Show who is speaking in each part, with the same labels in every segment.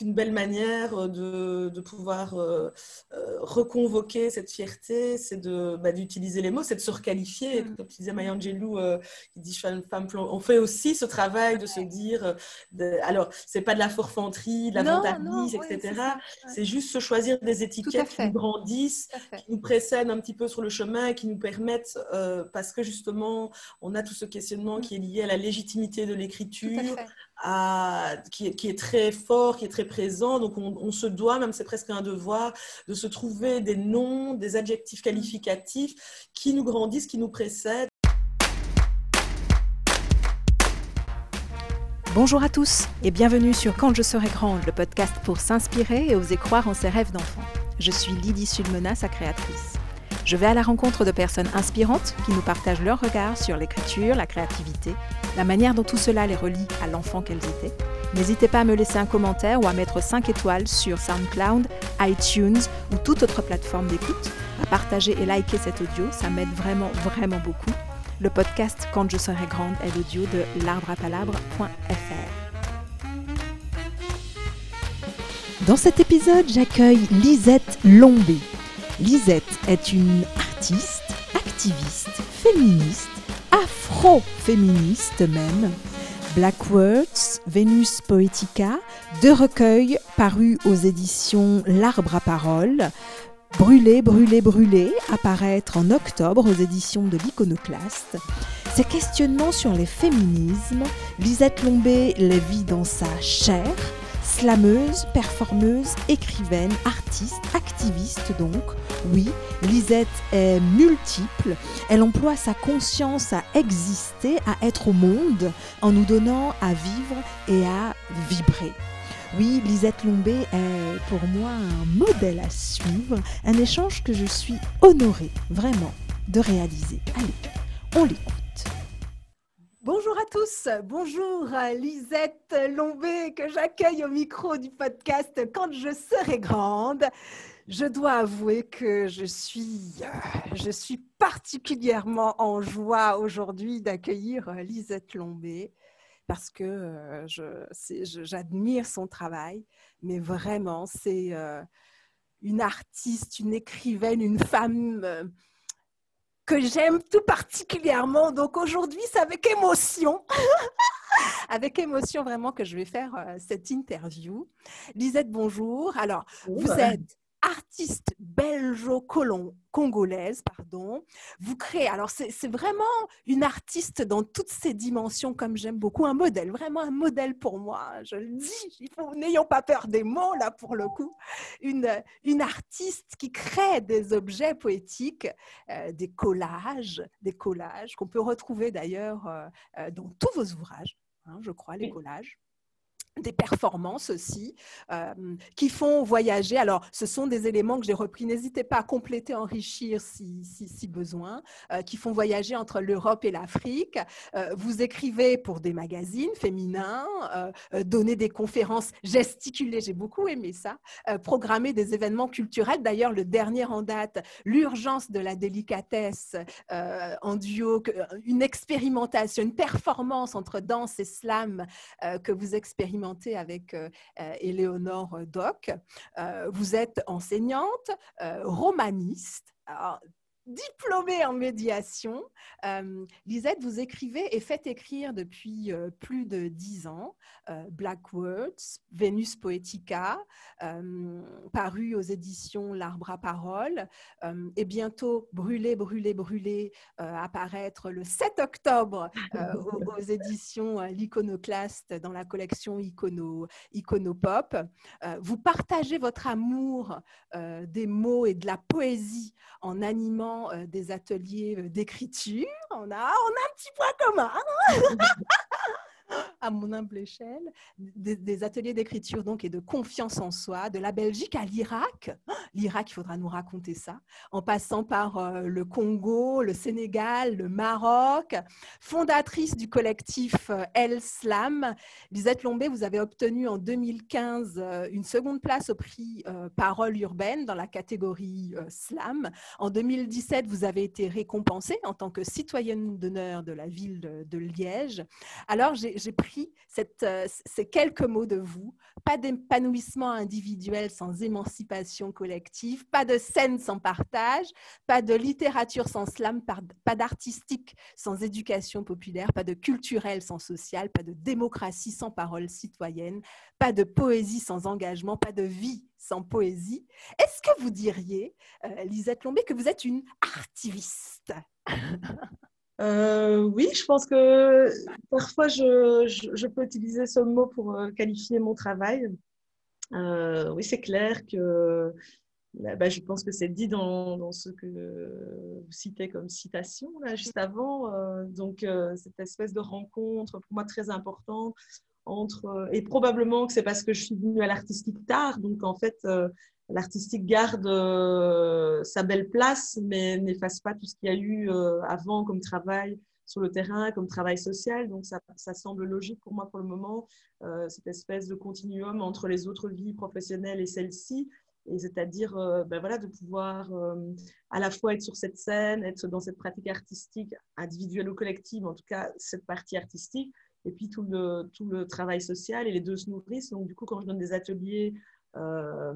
Speaker 1: une belle manière de, de pouvoir euh, euh, reconvoquer cette fierté, c'est de, bah, d'utiliser les mots, c'est de se requalifier. Mm. Comme tu disais Maya Angelou, euh, qui dit je suis une femme On fait aussi ce travail de se dire, de, alors, c'est pas de la forfanterie, de la vantardise, etc. c'est, juste se choisir des étiquettes qui nous grandissent, qui nous précèdent un petit peu sur le chemin, qui nous permettent, parce que justement, on a tout ce questionnement mm. qui est lié à la légitimité de l'écriture, qui, est, très fort, qui est très présent. Donc on, se doit, même c'est presque un devoir, de se trouver des noms, des adjectifs qualificatifs qui nous grandissent, qui nous précèdent.
Speaker 2: Bonjour à tous et bienvenue sur Quand je serai grande, le podcast pour s'inspirer et oser croire en ses rêves d'enfant. Je suis Lydie Sulmena, sa créatrice. Je vais à la rencontre de personnes inspirantes qui nous partagent leur regard sur l'écriture, la créativité, la manière dont tout cela les relie à l'enfant qu'elles étaient. N'hésitez pas à me laisser un commentaire ou à mettre 5 étoiles sur SoundCloud, iTunes ou toute autre plateforme d'écoute, à partager et liker cet audio, ça m'aide vraiment, vraiment beaucoup. Le podcast Quand je serai grande est l'audio de l'arbreapalabre.fr. Dans cet épisode, j'accueille Lisette Lombé. Lisette est une artiste, activiste, féministe, afro-féministe même. Black Words, Vénus Poetica, deux recueils parus aux éditions L'Arbre à Parole, Brûler, brûler, brûler, apparaître en octobre aux éditions de l'Iconoclaste. Ces questionnements sur les féminismes, Lisette Lombé les vit dans sa chair, slameuse, performeuse, écrivaine, artiste, activiste donc. Oui, Lisette est multiple. Elle emploie sa conscience à exister, à être au monde, en nous donnant à vivre et à vibrer. Oui, Lisette Lombé est pour moi un modèle à suivre, un échange que je suis honorée vraiment de réaliser. Allez, on l'écoute. Bonjour à tous, bonjour Lisette Lombé que j'accueille au micro du podcast Quand je serai grande. Je dois avouer que je suis, euh, je suis particulièrement en joie aujourd'hui d'accueillir Lisette Lombé parce que euh, j'admire son travail, mais vraiment c'est euh, une artiste, une écrivaine, une femme que j'aime tout particulièrement. Donc aujourd'hui, c'est avec émotion, avec émotion vraiment que je vais faire euh, cette interview. Lisette, bonjour. Alors, vous êtes artiste belgeo-congolaise, pardon. Vous créez, alors c'est vraiment une artiste dans toutes ses dimensions, comme j'aime beaucoup, un modèle, vraiment un modèle pour moi. Je le dis, n'ayons pas peur des mots là pour le coup. Une, une artiste qui crée des objets poétiques, euh, des collages, des collages qu'on peut retrouver d'ailleurs euh, euh, dans tous vos ouvrages, hein, je crois, les collages des performances aussi euh, qui font voyager. Alors, ce sont des éléments que j'ai repris. N'hésitez pas à compléter, enrichir si, besoin, euh, qui font voyager entre l'Europe et l'Afrique. Euh, vous écrivez pour des magazines féminins, donner des conférences, gesticuler, j'ai beaucoup aimé ça, programmer des événements culturels. D'ailleurs, le dernier en date, l'urgence de la délicatesse en duo, une expérimentation, une performance entre danse et slam que vous expérimentez avec euh, euh, Éléonore Doc. Euh, vous êtes enseignante, romaniste diplômée en médiation. Euh, Lisette, vous écrivez et faites écrire depuis euh, plus de dix ans euh, Black Words, Vénus Poetica, paru aux éditions L'Arbre à Parole, et bientôt Brûler, Brûler, Brûler, apparaître le 7 octobre aux, éditions L'Iconoclaste dans la collection Icono, Iconopop. vous partagez votre amour des mots et de la poésie en animant euh, des ateliers euh, d'écriture. On a, on a un petit point commun. à mon humble échelle, des, ateliers d'écriture donc et de confiance en soi, de la Belgique à l'Irak. L'Irak, il faudra nous raconter ça, en passant par euh, le Congo, le Sénégal, le Maroc. Fondatrice du collectif euh, El Slam, Lisette Lombé, vous avez obtenu en 2015 euh, une seconde place au prix Parole urbaine dans la catégorie Slam. En 2017, vous avez été récompensée en tant que citoyenne d'honneur de la ville de, de Liège. Alors, j'ai j'ai pris euh, ces quelques mots de vous. Pas d'épanouissement individuel sans émancipation collective, pas de scène sans partage, pas de littérature sans slam, pas d'artistique sans éducation populaire, pas de culturel sans social, pas de démocratie sans parole citoyenne, pas de poésie sans engagement, pas de vie sans poésie. Est-ce que vous diriez, euh, Lisette Lombé, que vous êtes une artiviste?
Speaker 1: euh, oui, je pense que parfois je, peux utiliser ce mot pour euh, qualifier mon travail. Euh, oui, c'est clair que bah, je pense que c'est dit dans, ce que vous citez comme citation là, juste avant. donc, cette espèce de rencontre pour moi très importante entre. Et probablement que c'est parce que je suis venue à l'artistique tard. Donc, en fait, l'artistique garde euh, sa belle place, mais n'efface pas tout ce qu'il y a eu euh, avant comme travail sur le terrain, comme travail social. Donc ça, semble logique pour moi pour le moment, euh, cette espèce de continuum entre les autres vies professionnelles et celle-ci. Et c'est-à-dire ben voilà, de pouvoir à la fois être sur cette scène, être dans cette pratique artistique individuelle ou collective, en tout cas cette partie artistique, et puis tout le, tout le travail social, et les deux se nourrissent. Donc du coup, quand je donne des ateliers euh,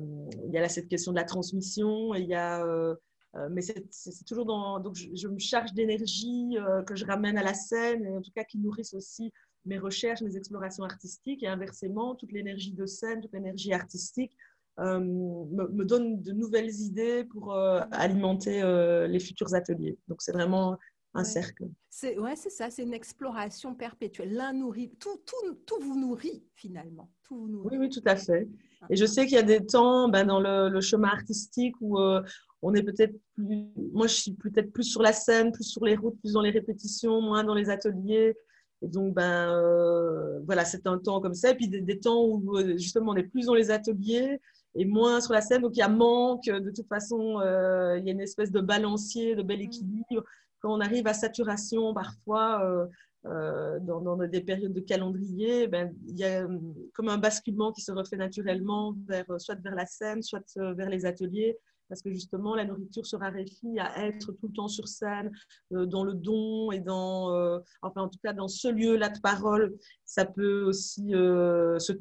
Speaker 1: il y a cette question de la transmission, il y a, euh, euh, mais c'est toujours dans. Donc, je, me charge d'énergie que je ramène à la scène, et en tout cas qui nourrissent aussi mes recherches, mes explorations artistiques, et inversement, toute l'énergie de scène, toute l'énergie artistique me, donne de nouvelles idées pour alimenter les futurs ateliers. Donc, c'est vraiment un cercle.
Speaker 2: C'est ouais, c'est ça, c'est une exploration perpétuelle. L'un nourrit, tout, tout, tout, vous nourrit finalement. Tout vous nourrit.
Speaker 1: Oui, oui, tout à fait. Et je sais qu'il y a des temps ben, dans le, chemin artistique où euh, on est peut-être plus. Moi, je suis peut-être plus sur la scène, plus sur les routes, plus dans les répétitions, moins dans les ateliers. Et donc, ben, euh, voilà, c'est un temps comme ça. Et puis des, temps où euh, justement on est plus dans les ateliers et moins sur la scène. Donc, il y a manque. De toute façon, il y a une espèce de balancier, de bel mmh. équilibre. Quand on arrive à saturation, parfois, euh, dans, des périodes de calendrier, ben, il y a euh, comme un basculement qui se refait naturellement euh, soit vers la scène, soit vers les ateliers, parce que justement, la nourriture se raréfie à être tout le temps sur scène, dans le don et dans, enfin, en tout cas, dans ce lieu-là de parole, ça peut aussi se,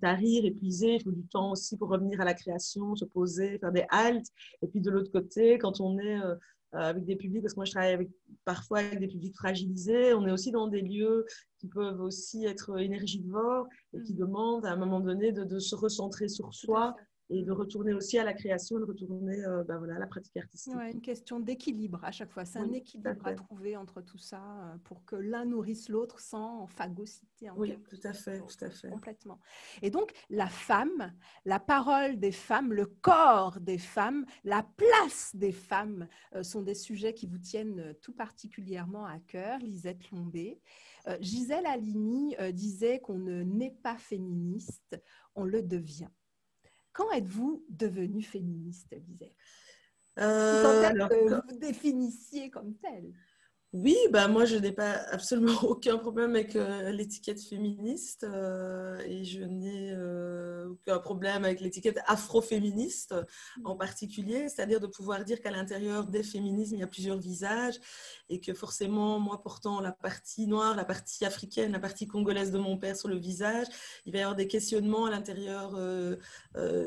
Speaker 1: tarir, épuiser. Il faut du temps aussi pour revenir à la création, se poser, faire des haltes. Et puis de l'autre côté, quand on est euh, avec des publics, parce que moi je travaille avec, parfois avec des publics fragilisés. On est aussi dans des lieux qui peuvent aussi être énergivores et qui mm. demandent à un moment donné de, de se recentrer sur soi et de retourner aussi à la création, de retourner euh, ben voilà, à la pratique artistique.
Speaker 2: Ouais, une question d'équilibre à chaque fois. C'est un équilibre à, trouver entre tout ça euh, pour que l'un nourrisse l'autre sans phagocyter.
Speaker 1: En oui, tout à fait, tout à fait.
Speaker 2: Complètement. Et donc, la femme, la parole des femmes, le corps des femmes, la place des femmes euh, sont des sujets qui vous tiennent tout particulièrement à cœur, Lisette Lombé. Gisèle Halimi disait qu'on ne naît pas féministe, on le devient. Quand êtes-vous devenue féministe, Lisette euh, que vous définissiez comme telle.
Speaker 1: Oui, bah moi je n'ai pas absolument aucun problème avec euh, l'étiquette féministe euh, et je n'ai euh, aucun problème avec l'étiquette afroféministe en mmh. particulier, c'est-à-dire de pouvoir dire qu'à l'intérieur des féminismes il y a plusieurs visages et que forcément moi portant la partie noire, la partie africaine, la partie congolaise de mon père sur le visage, il va y avoir des questionnements à l'intérieur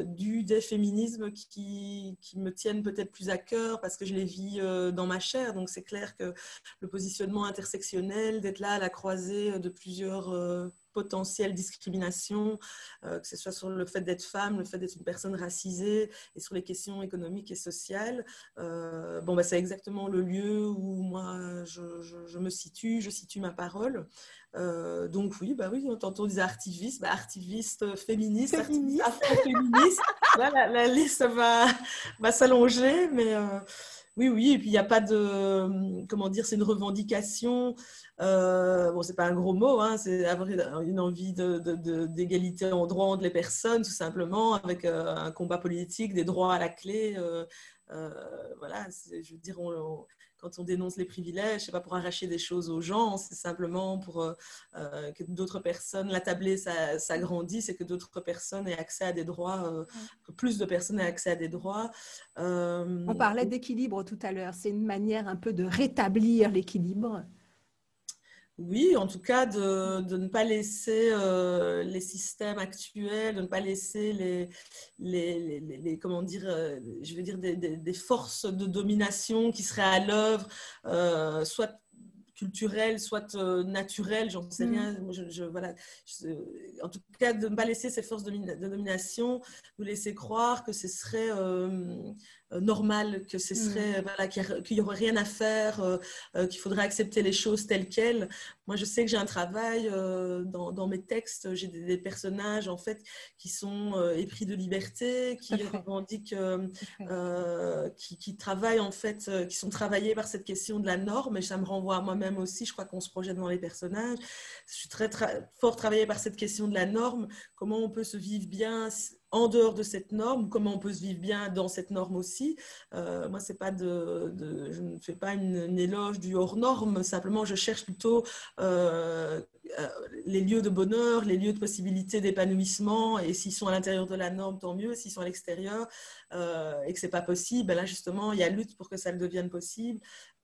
Speaker 1: du des féminismes qui, qui me tiennent peut-être plus à cœur parce que je les vis dans ma chair, donc c'est clair que le positionnement intersectionnel, d'être là à la croisée de plusieurs euh, potentielles discriminations, euh, que ce soit sur le fait d'être femme, le fait d'être une personne racisée et sur les questions économiques et sociales. Euh, bon, bah, c'est exactement le lieu où moi je, me situe, je situe ma parole. donc oui, bah oui, tantôt on disait artiviste, bah, artiviste féministe, féministe. afro-féministe. la, liste va, va s'allonger, mais oui, oui, et puis il n'y a pas de, comment dire, c'est une revendication. Euh, bon, c'est pas un gros mot, hein, c'est avoir une envie d'égalité en droit entre les personnes, tout simplement, avec euh, un combat politique, des droits à la clé. Euh, euh voilà, je veux dire, on, quand on dénonce les privilèges, c'est pas pour arracher des choses aux gens, c'est simplement pour euh, euh, que d'autres personnes, la tablée s'agrandisse et que d'autres personnes aient accès à des droits, euh, que plus de personnes aient accès à des droits.
Speaker 2: on parlait d'équilibre tout à l'heure, c'est une manière un peu de rétablir l'équilibre.
Speaker 1: Oui, en tout cas, de, de ne pas laisser euh, les systèmes actuels, de ne pas laisser les, les, les, comment dire, euh, je veux dire, des, des, forces de domination qui seraient à l'œuvre, euh, soit culturelles, soit naturelles, j'en sais mm. rien. Je, voilà, en tout cas, de ne pas laisser ces forces de, de domination nous laisser croire que ce serait normal, que ce serait, mm. voilà, qu'il n'y aurait rien à faire, euh, euh, qu'il faudrait accepter les choses telles quelles. Moi, je sais que j'ai un travail dans, dans, mes textes, j'ai des, personnages en fait qui sont épris de liberté, qui revendiquent, qui, qui, travaillent en fait, qui sont travaillés par cette question de la norme. Et ça me renvoie à moi-même aussi. Je crois qu'on se projette dans les personnages. Je suis très fort travaillée par cette question de la norme. Comment on peut se vivre bien en dehors de cette norme, comment on peut se vivre bien dans cette norme aussi. Euh, moi, c'est pas de, je ne fais pas une, éloge du hors norme, simplement je cherche plutôt euh, euh, les lieux de bonheur, les lieux de possibilité d'épanouissement, et s'ils sont à l'intérieur de la norme, tant mieux. S'ils sont à l'extérieur et que c'est pas possible, ben là justement, il y a lutte pour que ça le devienne possible.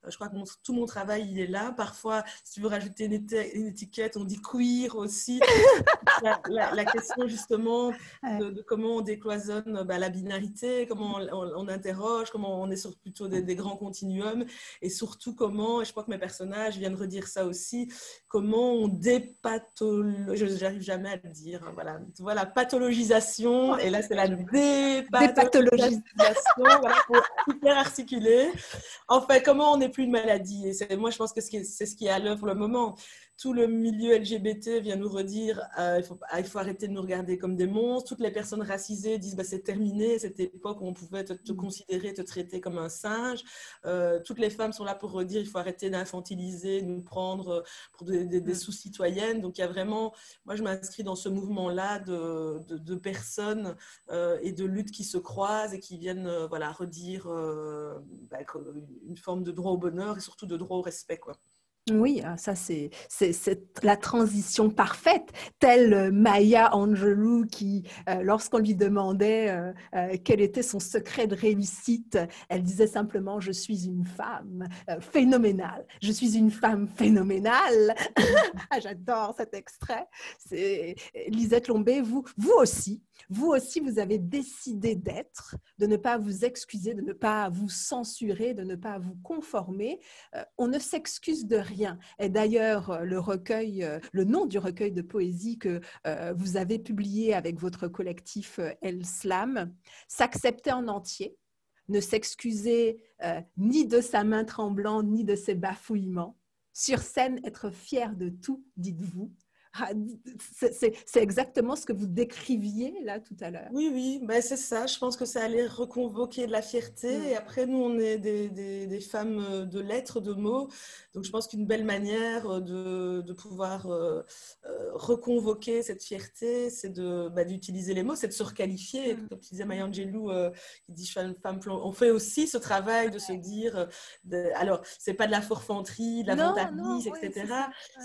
Speaker 1: Je crois que tout mon travail, il est là. Parfois, si tu veux rajouter une, étiquette, on dit queer aussi. la, question justement de, comment on décloisonne bah, la binarité, comment on, interroge, comment on est sur plutôt des, grands continuums, et surtout comment, et je crois que mes personnages viennent redire ça aussi, comment on dépathologise, j'arrive jamais à le dire, hein, voilà, tu vois, la pathologisation, et là c'est la dépathologisation, voilà, pour hyper articuler. Enfin, comment on est plus une maladie. Et moi, je pense que c'est ce qui est à l'œuvre le moment tout le milieu LGBT vient nous redire euh, il, faut, ah, il, faut, arrêter de nous regarder comme des monstres. Toutes les personnes racisées disent bah, c'est terminé, cette époque où on pouvait te, mm. considérer, te traiter comme un singe. Euh, toutes les femmes sont là pour redire il faut arrêter d'infantiliser, nous prendre pour des, mm. sous-citoyennes. Donc il y a vraiment, moi je m'inscris dans ce mouvement-là de, de, personnes euh, et de luttes qui se croisent et qui viennent voilà, redire bah, une forme de droit au bonheur et surtout de droit au respect. Quoi.
Speaker 2: Oui, ah, ça c'est la transition parfaite, telle euh, Maya Angelou qui, euh, lorsqu'on lui demandait euh, quel était son secret de réussite, elle disait simplement je suis une femme phénoménale. Je suis une femme phénoménale. Ah, j'adore cet extrait. Lisette Lombé, vous, vous aussi, vous aussi, vous avez décidé d'être, de ne pas vous excuser, de ne pas vous censurer, de ne pas vous conformer. on ne s'excuse de rien et d'ailleurs, euh, euh, le nom du recueil de poésie que euh, vous avez publié avec votre collectif El Slam, s'accepter en entier, ne s'excuser ni de sa main tremblante, ni de ses bafouillements. Sur scène, être fier de tout, dites-vous, c'est exactement ce que vous décriviez là tout à l'heure.
Speaker 1: Oui, oui, ben, c'est ça. Je pense que ça allait reconvoquer de la fierté. Mm. Et après, nous, on est des, des, femmes euh, de lettres, de mots. Donc, je pense qu'une belle manière euh, de, de pouvoir euh, reconvoquer cette fierté, c'est bah, d'utiliser les mots, c'est de se requalifier. Mm. Comme tu disais Maya Angelou, qui dit Je suis une femme. On fait aussi ce travail de se dire de, alors, c'est pas de la forfanterie, de la vantardise, etc.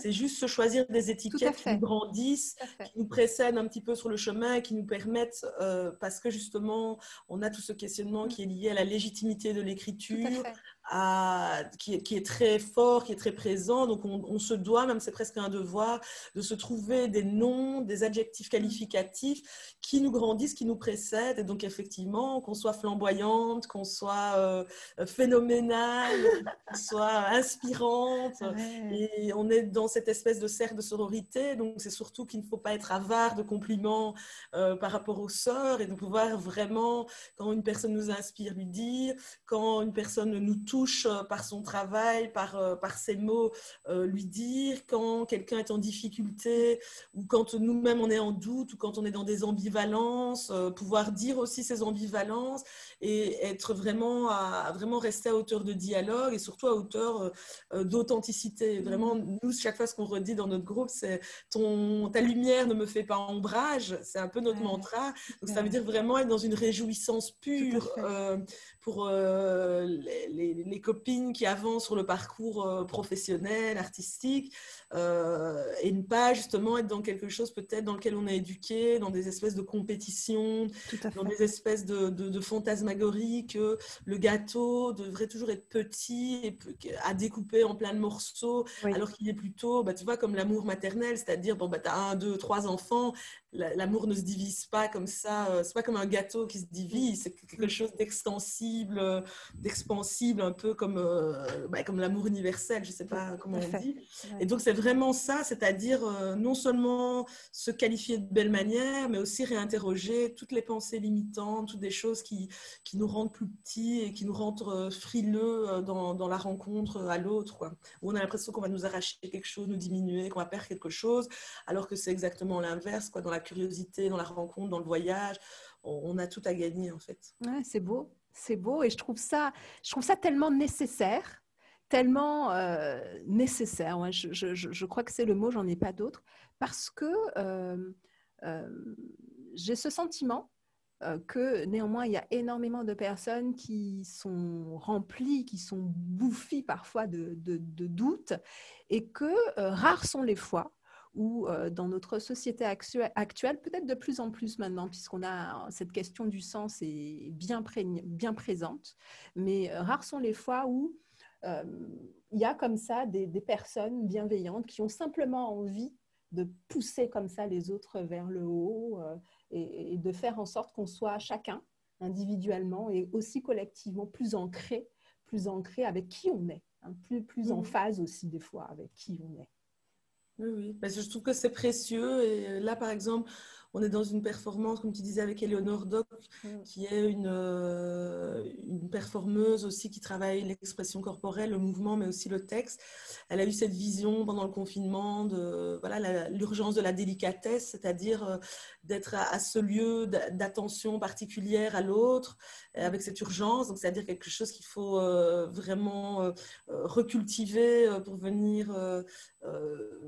Speaker 1: c'est juste se choisir des étiquettes qui nous grandissent, qui nous précèdent un petit peu sur le chemin, qui nous permettent, euh, parce que justement, on a tout ce questionnement mm. qui est lié à la légitimité de l'écriture, qui, est, très fort, qui est très présent. Donc on, se doit, même c'est presque un devoir, de se trouver des noms, des adjectifs qualificatifs qui nous grandissent, qui nous précèdent. Et donc effectivement, qu'on soit flamboyante, qu'on soit euh, phénoménale, qu'on soit inspirante. Et on est dans cette espèce de cercle de sororité. Donc c'est surtout qu'il ne faut pas être avare de compliments euh, par rapport aux sœurs et de pouvoir vraiment, quand une personne nous inspire, lui dire, quand une personne nous touche euh, par son travail, par, euh, par ses mots, euh, lui dire quand quelqu'un est en difficulté ou quand nous-mêmes on est en doute ou quand on est dans des ambivalences, pouvoir dire aussi ces ambivalences et être vraiment à, vraiment rester à hauteur de dialogue et surtout à hauteur d'authenticité. Mmh. Vraiment, nous, chaque fois ce qu'on redit dans notre groupe, c'est ton, ta lumière ne me fait pas ombrage. C'est un peu notre mantra. Donc ça veut dire vraiment être dans une réjouissance pure pour les les, copines qui avancent sur le parcours euh, professionnel, artistique, euh, et ne pas justement être dans quelque chose peut-être dans lequel on est éduqué, dans des espèces de compétitions, dans des espèces de, de, fantasmagories que le gâteau devrait toujours être petit et à découper en plein de morceaux, alors qu'il est plutôt, bah, tu vois, comme l'amour maternel, c'est-à-dire, bon, bah, tu as un, deux, trois enfants, l'amour ne se divise pas comme ça, euh, c'est pas comme un gâteau qui se divise, c'est quelque chose d'extensible, euh, d'expansible, un peu comme, euh, bah, comme l'amour universel, je sais pas comment on dit. Et donc c'est vraiment ça, c'est-à-dire non seulement se qualifier de belle manière, mais aussi réinterroger toutes les pensées limitantes, toutes des choses qui, qui nous rendent plus petits et qui nous rendent frileux dans, dans la rencontre à l'autre, où on a l'impression qu'on va nous arracher quelque chose, nous diminuer, qu'on va perdre quelque chose, alors que c'est exactement l'inverse, quoi, dans la curiosité, dans la rencontre, dans le voyage. On, a tout à gagner en fait.
Speaker 2: Ouais, c'est beau, c'est beau et je trouve ça, je trouve ça tellement nécessaire, tellement euh, nécessaire. Je, je, je, crois que c'est le mot, j'en ai pas d'autre, parce que euh, euh, j'ai ce sentiment que néanmoins, il y a énormément de personnes qui sont remplies, qui sont bouffies parfois de, de doutes, et que rares sont les fois ou euh, dans notre société actuelle, peut-être de plus en plus maintenant, puisqu'on a cette question du sens est bien, bien présente, mais euh, rares sont les fois où euh, il y a comme ça des, personnes bienveillantes qui ont simplement envie de pousser comme ça les autres vers le haut et, de faire en sorte qu'on soit chacun individuellement et aussi collectivement plus ancré, plus ancré avec qui on est, hein, plus, plus en mmh. phase aussi des fois avec qui on est.
Speaker 1: Oui, oui. Parce que je trouve que c'est précieux. Et là, par exemple, on est dans une performance, comme tu disais, avec Eleonore Doc, mm. qui est une, euh, une performeuse aussi qui travaille l'expression corporelle, le mouvement, mais aussi le texte. Elle a eu cette vision pendant le confinement de voilà l'urgence de la délicatesse, c'est-à-dire euh, d'être à, ce lieu d'attention particulière à l'autre, avec cette urgence. Donc, c'est-à-dire quelque chose qu'il faut euh, vraiment recultiver pour venir,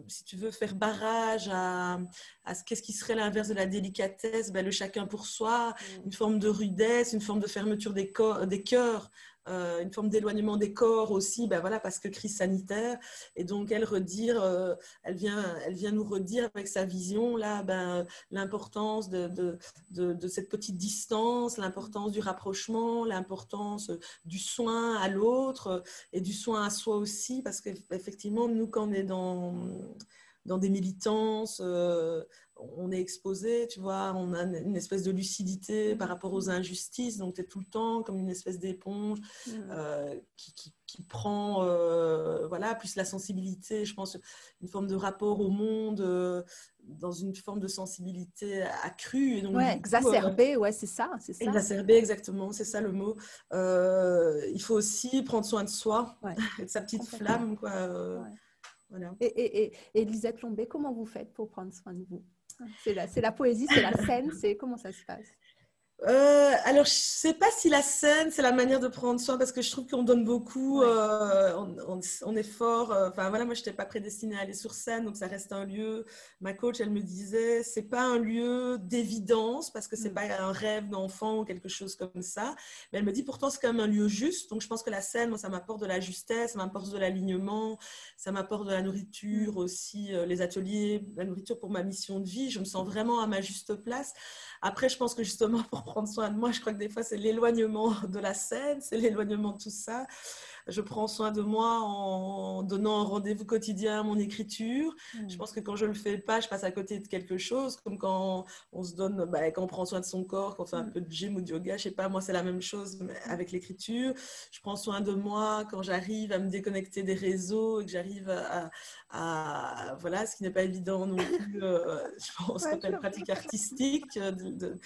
Speaker 1: si tu veux, faire barrage à, à ce qu'est-ce qui serait l'inverse de la délicatesse, ben, le chacun pour soi, mm. une forme de rudesse, une forme de fermeture des, corps, des cœurs, euh, une forme d'éloignement des corps aussi, ben voilà, parce que crise sanitaire. Et donc, elle, redire, euh, elle, vient, elle vient nous redire avec sa vision là, ben, l'importance de, de, de, cette petite distance, l'importance du rapprochement, l'importance du soin à l'autre et du soin à soi aussi, parce qu'effectivement, nous, quand on est dans dans des militances, euh, on est exposé, tu vois, on a une espèce de lucidité par rapport aux injustices, donc tu es tout le temps comme une espèce d'éponge mm. euh, qui, prend, euh, voilà, plus la sensibilité, je pense, une forme de rapport au monde, dans une forme de sensibilité accrue.
Speaker 2: Et donc, ouais, exacerbée, ouais, c'est ça, c'est ça.
Speaker 1: Exacerbée, exactement, c'est ça le mot. il faut aussi prendre soin de soi, de sa petite flamme, quoi.
Speaker 2: Et, et, Lisette Lombé, comment vous faites pour prendre soin de vous? C'est la, poésie, c'est la scène, c'est comment ça se passe?
Speaker 1: Euh, alors, je ne sais pas si la scène, c'est la manière de prendre soin, parce que je trouve qu'on donne beaucoup, euh, on, est fort. Euh, enfin, voilà, moi, je n'étais pas prédestinée à aller sur scène, donc ça reste un lieu. Ma coach, elle me disait, c'est pas un lieu d'évidence, parce que c'est mm. pas un rêve d'enfant ou quelque chose comme ça. Mais elle me dit, pourtant, c'est quand même un lieu juste. Donc, je pense que la scène, moi, ça m'apporte de la justesse, ça m'apporte de l'alignement, ça m'apporte de la nourriture mm. aussi, les ateliers, la nourriture pour ma mission de vie. Je me sens vraiment à ma juste place. Après, je pense que justement, pour prendre soin de moi, je crois que des fois, c'est l'éloignement de la scène, c'est l'éloignement de tout ça je prends soin de moi en donnant un rendez-vous quotidien à mon écriture. Hmm. Je pense que quand je le fais pas, je passe à côté de quelque chose, comme quand on se donne, bah, quand on prend soin de son corps, quand on fait un hmm. peu de gym ou de yoga, je sais pas, moi c'est la même chose avec l'écriture. Je prends soin de moi quand j'arrive à me déconnecter des réseaux et que j'arrive à, voilà, ce qui n'est pas évident non plus, euh, je pense, quand une pratique artistique, euh, de,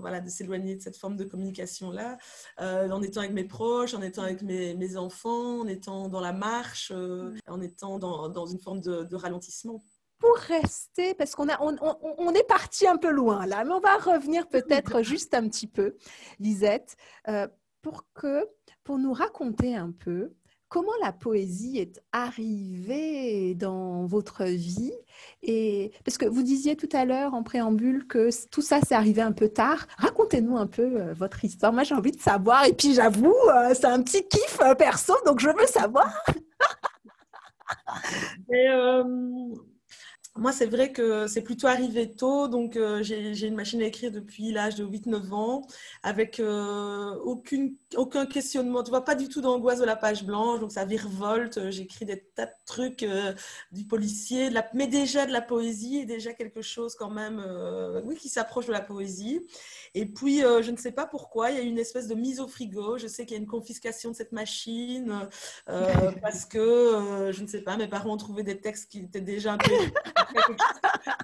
Speaker 1: voilà, de s'éloigner de cette forme de communication-là, euh, en étant avec mes proches, en étant avec mes mes, enfants, en étant dans la marche, euh, en étant dans, dans une forme de, ralentissement.
Speaker 2: Pour rester, parce qu'on a, on, on, est parti un peu loin là, mais on va revenir peut-être juste un petit peu, Lisette, euh, pour que, pour nous raconter un peu comment la poésie est arrivée dans votre vie et parce que vous disiez tout à l'heure en préambule que tout ça s'est arrivé un peu tard. Racontez-nous un peu euh, votre histoire. Moi, j'ai envie de savoir. Et puis, j'avoue, euh, c'est un petit kiff euh, perso, donc je veux savoir.
Speaker 1: moi, c'est vrai que c'est plutôt arrivé tôt. Donc, euh, j'ai une machine à écrire depuis l'âge de 8-9 ans, avec euh, aucun questionnement. Tu vois, pas du tout d'angoisse de la page blanche. Donc, ça virevolte. J'écris des tas de trucs euh, du policier, mais déjà de la poésie, déjà quelque chose quand même, oui, qui s'approche de la poésie. Et puis, je ne sais pas pourquoi, il y a une espèce de mise au frigo. Je sais qu'il y a une confiscation de cette machine parce que, je ne sais pas, mes parents ont trouvé des textes qui étaient déjà un peu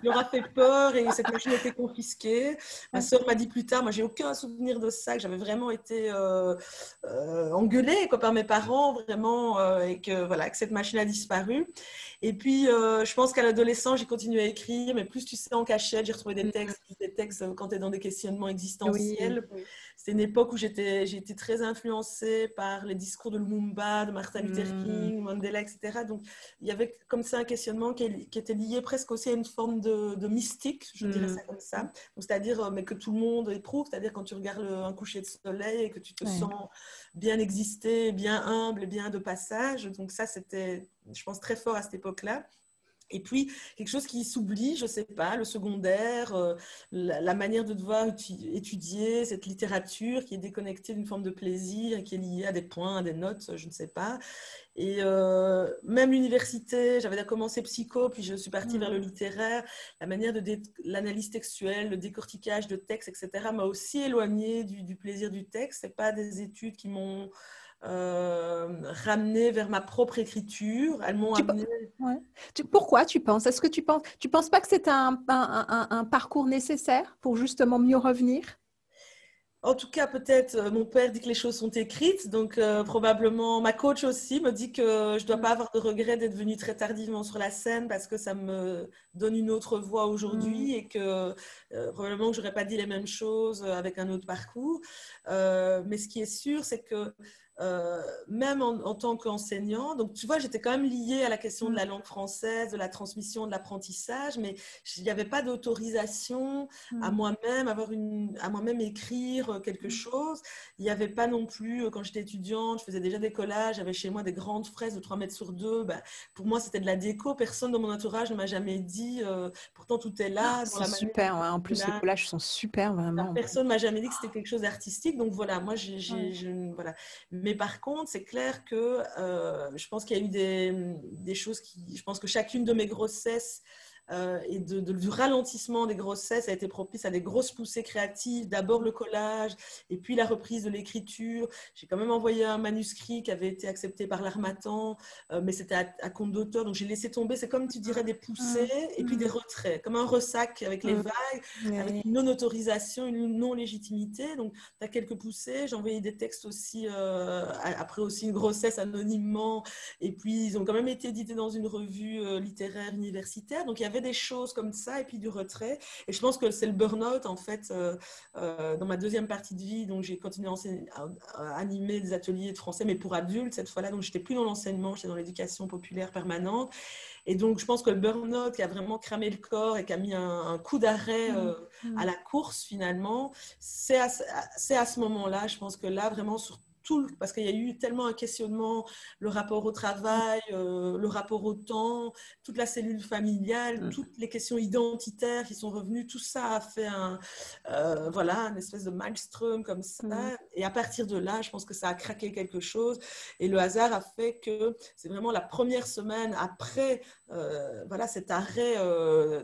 Speaker 1: il aura fait peur et cette machine a été confisquée. Ma soeur m'a dit plus tard, moi j'ai aucun souvenir de ça, que j'avais vraiment été euh, euh, engueulée quoi, par mes parents, vraiment, euh, et que, voilà, que cette machine a disparu. Et puis, je pense qu'à l'adolescence, j'ai continué à écrire, mais plus tu sais en cachette, j'ai retrouvé des mm-hmm. textes, des textes quand tu es dans des questionnements existentiels. C'était une époque où j'étais, j'ai été très influencée par les discours de Lumumba, de Martin Luther mm. King, Mandela, etc. Donc, il y avait comme ça un questionnement qui, qui était lié presque aussi à une forme de, mystique, je dirais mm. ça comme ça. C'est-à-dire, euh, mais que tout le monde éprouve, c'est-à-dire quand tu regardes un coucher de soleil et que tu te sens bien exister, bien humble bien de passage. Donc ça, c'était, je pense, très fort à cette époque-là. Et puis, quelque chose qui s'oublie, je ne sais pas, le secondaire, euh, la, manière de devoir étudier cette littérature qui est déconnectée d'une forme de plaisir et qui est liée à des points, à des notes, je ne sais pas. Et euh, même l'université, j'avais commencé psycho, puis je suis partie vers le mmh. littéraire. La manière de l'analyse textuelle, le décortiquage de textes, etc., m'a aussi éloignée du, du, plaisir du texte. Ce pas des études qui m'ont euh, ramené vers ma propre écriture. Elles m'ont amené...
Speaker 2: Pourquoi tu penses? Est-ce que tu penses Tu penses pas que c'est un, un, un, parcours nécessaire pour justement mieux revenir?
Speaker 1: En tout cas, peut-être, euh, mon père dit que les choses sont écrites, donc euh, probablement ma coach aussi me dit que je ne dois pas avoir de regret d'être venue très tardivement sur la scène parce que ça me donne une autre voix aujourd'hui mm. et que probablement que j'aurais pas dit les mêmes choses avec un autre parcours. mais ce qui est sûr, c'est que euh, même en, tant qu'enseignant. Donc, tu vois, j'étais quand même liée à la question de la mm. langue française, de la transmission, de l'apprentissage, mais il n'y avait pas d'autorisation à mm. moi-même, avoir une, à moi-même écrire euh, quelque mm. chose. Il n'y avait pas non plus, euh, quand j'étais étudiante, je faisais déjà des collages, j'avais chez moi des grandes fraises de 3 mètres sur 2. Ben, pour moi, c'était de la déco. Personne dans mon entourage ne m'a jamais dit, pourtant tout est là.
Speaker 2: C'est super, en plus, les collages sont super, vraiment.
Speaker 1: Personne ne m'a jamais dit que c'était quelque chose d'artistique. Donc voilà, moi, j'ai, voilà. Mais par contre, c'est clair que euh, je pense qu'il y a eu des, choses qui. Je pense que chacune de mes grossesses euh, et de, du ralentissement des grossesses a été propice à des grosses poussées créatives. D'abord le collage et puis la reprise de l'écriture. J'ai quand même envoyé un manuscrit qui avait été accepté par l'Armatan, euh, mais c'était à, compte d'auteur. Donc j'ai laissé tomber. C'est comme tu dirais des poussées et puis des retraits, comme un ressac avec les vagues, avec une non-autorisation, une non-légitimité. Donc tu as quelques poussées. J'ai envoyé des textes aussi, euh, après aussi une grossesse anonymement. Et puis ils ont quand même été édités dans une revue littéraire universitaire. Donc il y avait des choses comme ça et puis du retrait. Et je pense que c'est le burn-out, en fait, euh, euh, dans ma deuxième partie de vie. Donc, j'ai continué à, animer des ateliers de français, mais pour adultes cette fois-là. Donc, j'étais plus dans l'enseignement, j'étais dans l'éducation populaire permanente. Et donc, je pense que le burn-out qui a vraiment cramé le corps et qui a mis un, coup d'arrêt mmh. Euh, mmh. à la course, finalement, c'est à, à, ce moment-là, je pense que là, vraiment, sur parce qu'il y a eu tellement un questionnement, le rapport au travail, euh, le rapport au temps, toute la cellule familiale, mm. toutes les questions identitaires qui sont revenues, tout ça a fait un, euh, voilà, une espèce de maelstrom comme ça. Mm. Et à partir de là, je pense que ça a craqué quelque chose. Et le hasard a fait que c'est vraiment la première semaine après, euh, voilà, cet arrêt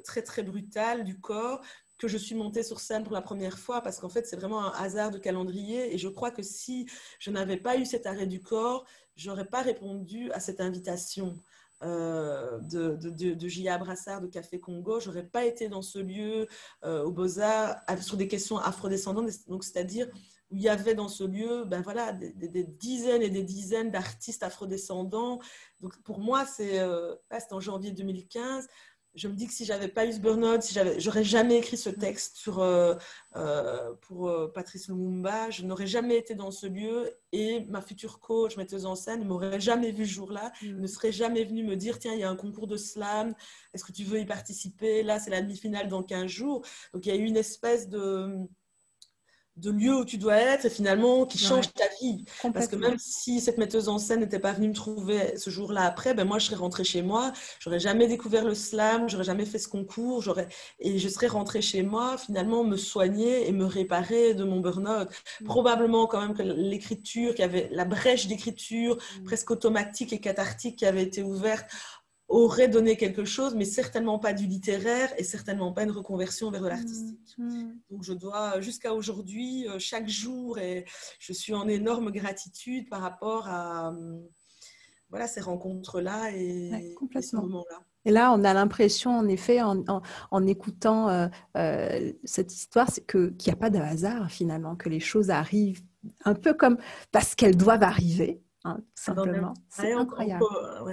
Speaker 1: très très brutal du corps que je suis montée sur scène pour la première fois parce qu'en fait, c'est vraiment un hasard de calendrier. Et je crois que si je n'avais pas eu cet arrêt du corps, j'aurais pas répondu à cette invitation. Euh, de, de, de, J.A. Brassard de Café Congo, j'aurais pas été dans ce lieu euh, au Beaux-Arts sur des questions afrodescendantes, donc c'est-à-dire où il y avait dans ce lieu ben voilà, des, des dizaines et des dizaines d'artistes afrodescendants. Donc pour moi, c'est euh, en janvier 2015, je me dis que si j'avais pas eu ce burn-out, si j'aurais jamais écrit ce texte sur, euh, euh, pour euh, Patrice Lumumba, je n'aurais jamais été dans ce lieu et ma future coach, metteuse en scène, ne m'aurait jamais vu ce jour-là, mm. ne serait jamais venue me dire tiens, il y a un concours de slam, est-ce que tu veux y participer? Là, c'est la demi-finale dans 15 jours. Donc, il y a eu une espèce de de lieu où tu dois être et finalement qui change ta vie. Parce que même si cette metteuse en scène n'était pas venue me trouver ce jour-là après, ben moi je serais rentrée chez moi, j'aurais jamais découvert le slam, j'aurais jamais fait ce concours, j'aurais et je serais rentrée chez moi finalement me soigner et me réparer de mon burn-out. Mm. Probablement quand même que l'écriture, qu'il y avait la brèche d'écriture mm. presque automatique et cathartique qui avait été ouverte aurait donné quelque chose, mais certainement pas du littéraire et certainement pas une reconversion vers de l'artistique. Mm, mm. Donc je dois, jusqu'à aujourd'hui, euh, chaque jour, et je suis en énorme gratitude par rapport à euh, voilà, ces rencontres-là et,
Speaker 2: ce moment-là. Et là, on a l'impression, en effet, en, en, écoutant euh, cette histoire, c'est qu'il n'y a pas de hasard finalement, que les choses arrivent un peu comme parce qu'elles doivent arriver Hein, simplement. C'est incroyable.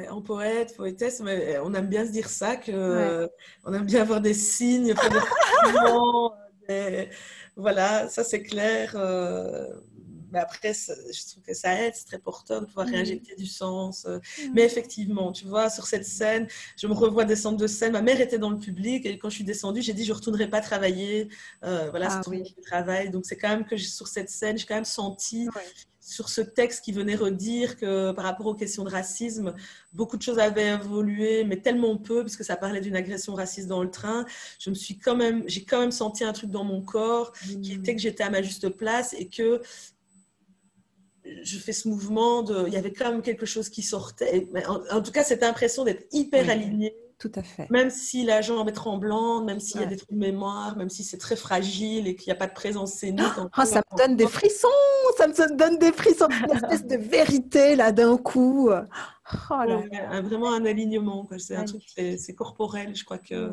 Speaker 1: En, poète, poétesse, mais on aime bien se dire ça, que on aime bien avoir des signes, des... voilà, ça c'est clair. Euh, mais après, je trouve que ça aide, c'est très porteur de pouvoir réinjecter du sens. Euh. Mmh. Mais effectivement, tu vois, sur cette scène, je me revois descendre de scène. Ma mère était dans le public et quand je suis descendue, j'ai dit je ne retournerai pas travailler. Euh, voilà, ah, c'est oui. travail. Donc c'est quand même que sur cette scène, j'ai quand même senti sur ce texte qui venait redire que par rapport aux questions de racisme, beaucoup de choses avaient évolué, mais tellement peu, puisque ça parlait d'une agression raciste dans le train. Je me suis quand même, j'ai quand même senti un truc dans mon corps qui était que j'étais à ma juste place et que je fais ce mouvement de, il y avait quand même quelque chose qui sortait. En, tout cas, cette impression d'être hyper alignée
Speaker 2: tout à fait.
Speaker 1: Même si la jambe est tremblante, même s'il y a des trous de mémoire, même si c'est très fragile et qu'il n'y a pas de présence scénique.
Speaker 2: Oh, ça me donne des frissons, ça me donne des frissons, une espèce de vérité là d'un coup.
Speaker 1: Oh là vraiment un alignement, c'est un truc, c'est corporel. Je crois que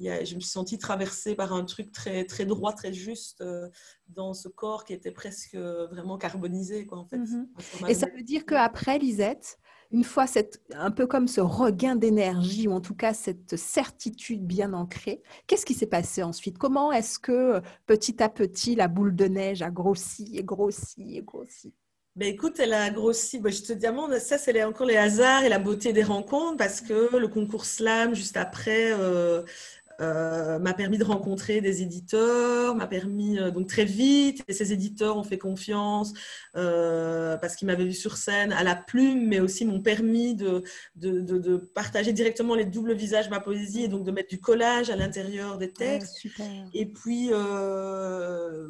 Speaker 1: je me suis sentie traversée par un truc très, très droit, très juste euh, dans ce corps qui était presque vraiment carbonisé. Quoi, en fait. Mhm.
Speaker 2: Et ça veut dire qu'après, Lisette, une fois cette, un peu comme ce regain d'énergie, ou en tout cas cette certitude bien ancrée, qu'est-ce qui s'est passé ensuite? Comment est-ce que petit à petit la boule de neige a grossi et grossi et grossi?
Speaker 1: Ben écoute, elle a grossi. Ben, je te dis, ça, c'est encore les hasards et la beauté des rencontres parce que le concours Slam, juste après, euh, euh, m'a permis de rencontrer des éditeurs, m'a permis euh, donc très vite, et ces éditeurs ont fait confiance euh, parce qu'ils m'avaient vu sur scène à la plume, mais aussi m'ont permis de, de, de, partager directement les doubles visages de ma poésie et donc de mettre du collage à l'intérieur des textes. et puis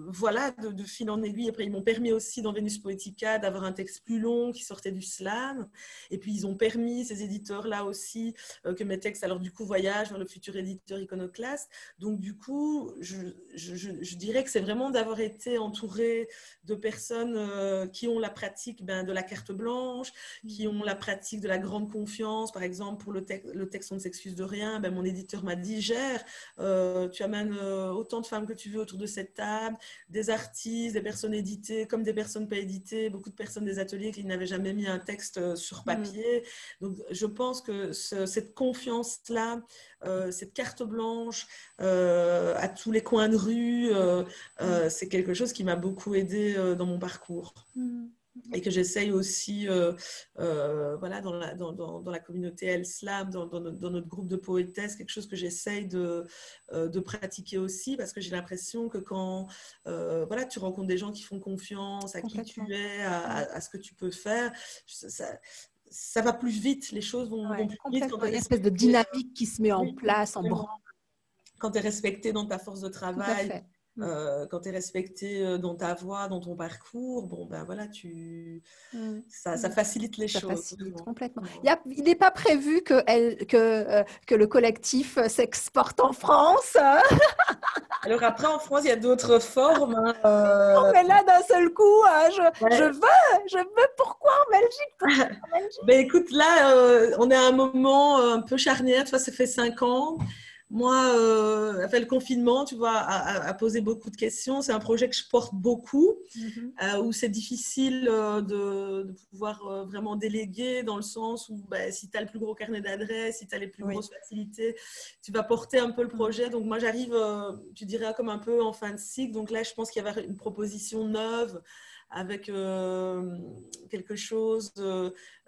Speaker 1: voilà, de, fil en aiguille. Après, ils m'ont permis aussi dans Vénus Poetica d'avoir un texte plus long qui sortait du slam. Et puis ils ont permis, ces éditeurs-là aussi, que mes textes, alors du coup, voyagent vers le futur éditeur iconoclaste. Donc, du coup, je, je, dirais que c'est vraiment d'avoir été entouré de personnes euh, qui ont la pratique ben, de la carte blanche, qui ont la pratique de la grande confiance. Par exemple, pour le, texte, le texte On ne s'excuse de rien, ben, mon éditeur m'a dit Gère, euh, tu amènes euh, autant de femmes que tu veux autour de cette table, des artistes, des personnes éditées comme des personnes pas éditées, beaucoup de personnes des ateliers qui n'avaient jamais mis un texte sur mm. papier. Donc, je pense que cette confiance-là, cette carte blanche euh, à tous les coins de rue. Euh, euh, c'est quelque chose qui m'a beaucoup aidé dans mon parcours. Mm. Et que j'essaye aussi, voilà, dans la, dans, dans, la communauté El Slam, dans, dans, notre groupe de poétesses, quelque chose que j'essaye de, de pratiquer aussi, parce que j'ai l'impression que quand voilà, tu rencontres des gens qui font confiance à qui tu es, à, ce que tu peux faire, ça, ça va plus vite, les choses vont, plus vite.
Speaker 2: Il y a une espèce de dynamique qui se met en place, en branle
Speaker 1: quand tu es respecté dans ta force de travail, mm. euh, quand tu es respecté euh, dans ta voix, dans ton parcours, bon, ben voilà, tu... Mm. Ça, ça, facilite les
Speaker 2: ça
Speaker 1: choses.
Speaker 2: Facilite complètement. Il n'est pas prévu que, elle, que, euh, que le collectif s'exporte en France.
Speaker 1: Alors après, en France, il y a d'autres formes. Hein,
Speaker 2: non, mais là, d'un seul coup, je, je, veux, je veux. Pourquoi en Belgique,
Speaker 1: Ben, écoute, là, on est à un moment un peu charnière. Tu vois, ça fait cinq ans. Moi, euh, le confinement, tu vois, a, posé beaucoup de questions. C'est un projet que je porte beaucoup, mhm. euh, où c'est difficile euh, de, pouvoir euh, vraiment déléguer dans le sens où bah, si tu as le plus gros carnet d'adresses, si tu as les plus grosses facilités, tu vas porter un peu le projet. Donc moi, j'arrive, tu dirais, comme un peu en fin de cycle. Donc là, je pense qu'il y avait une proposition neuve avec quelque chose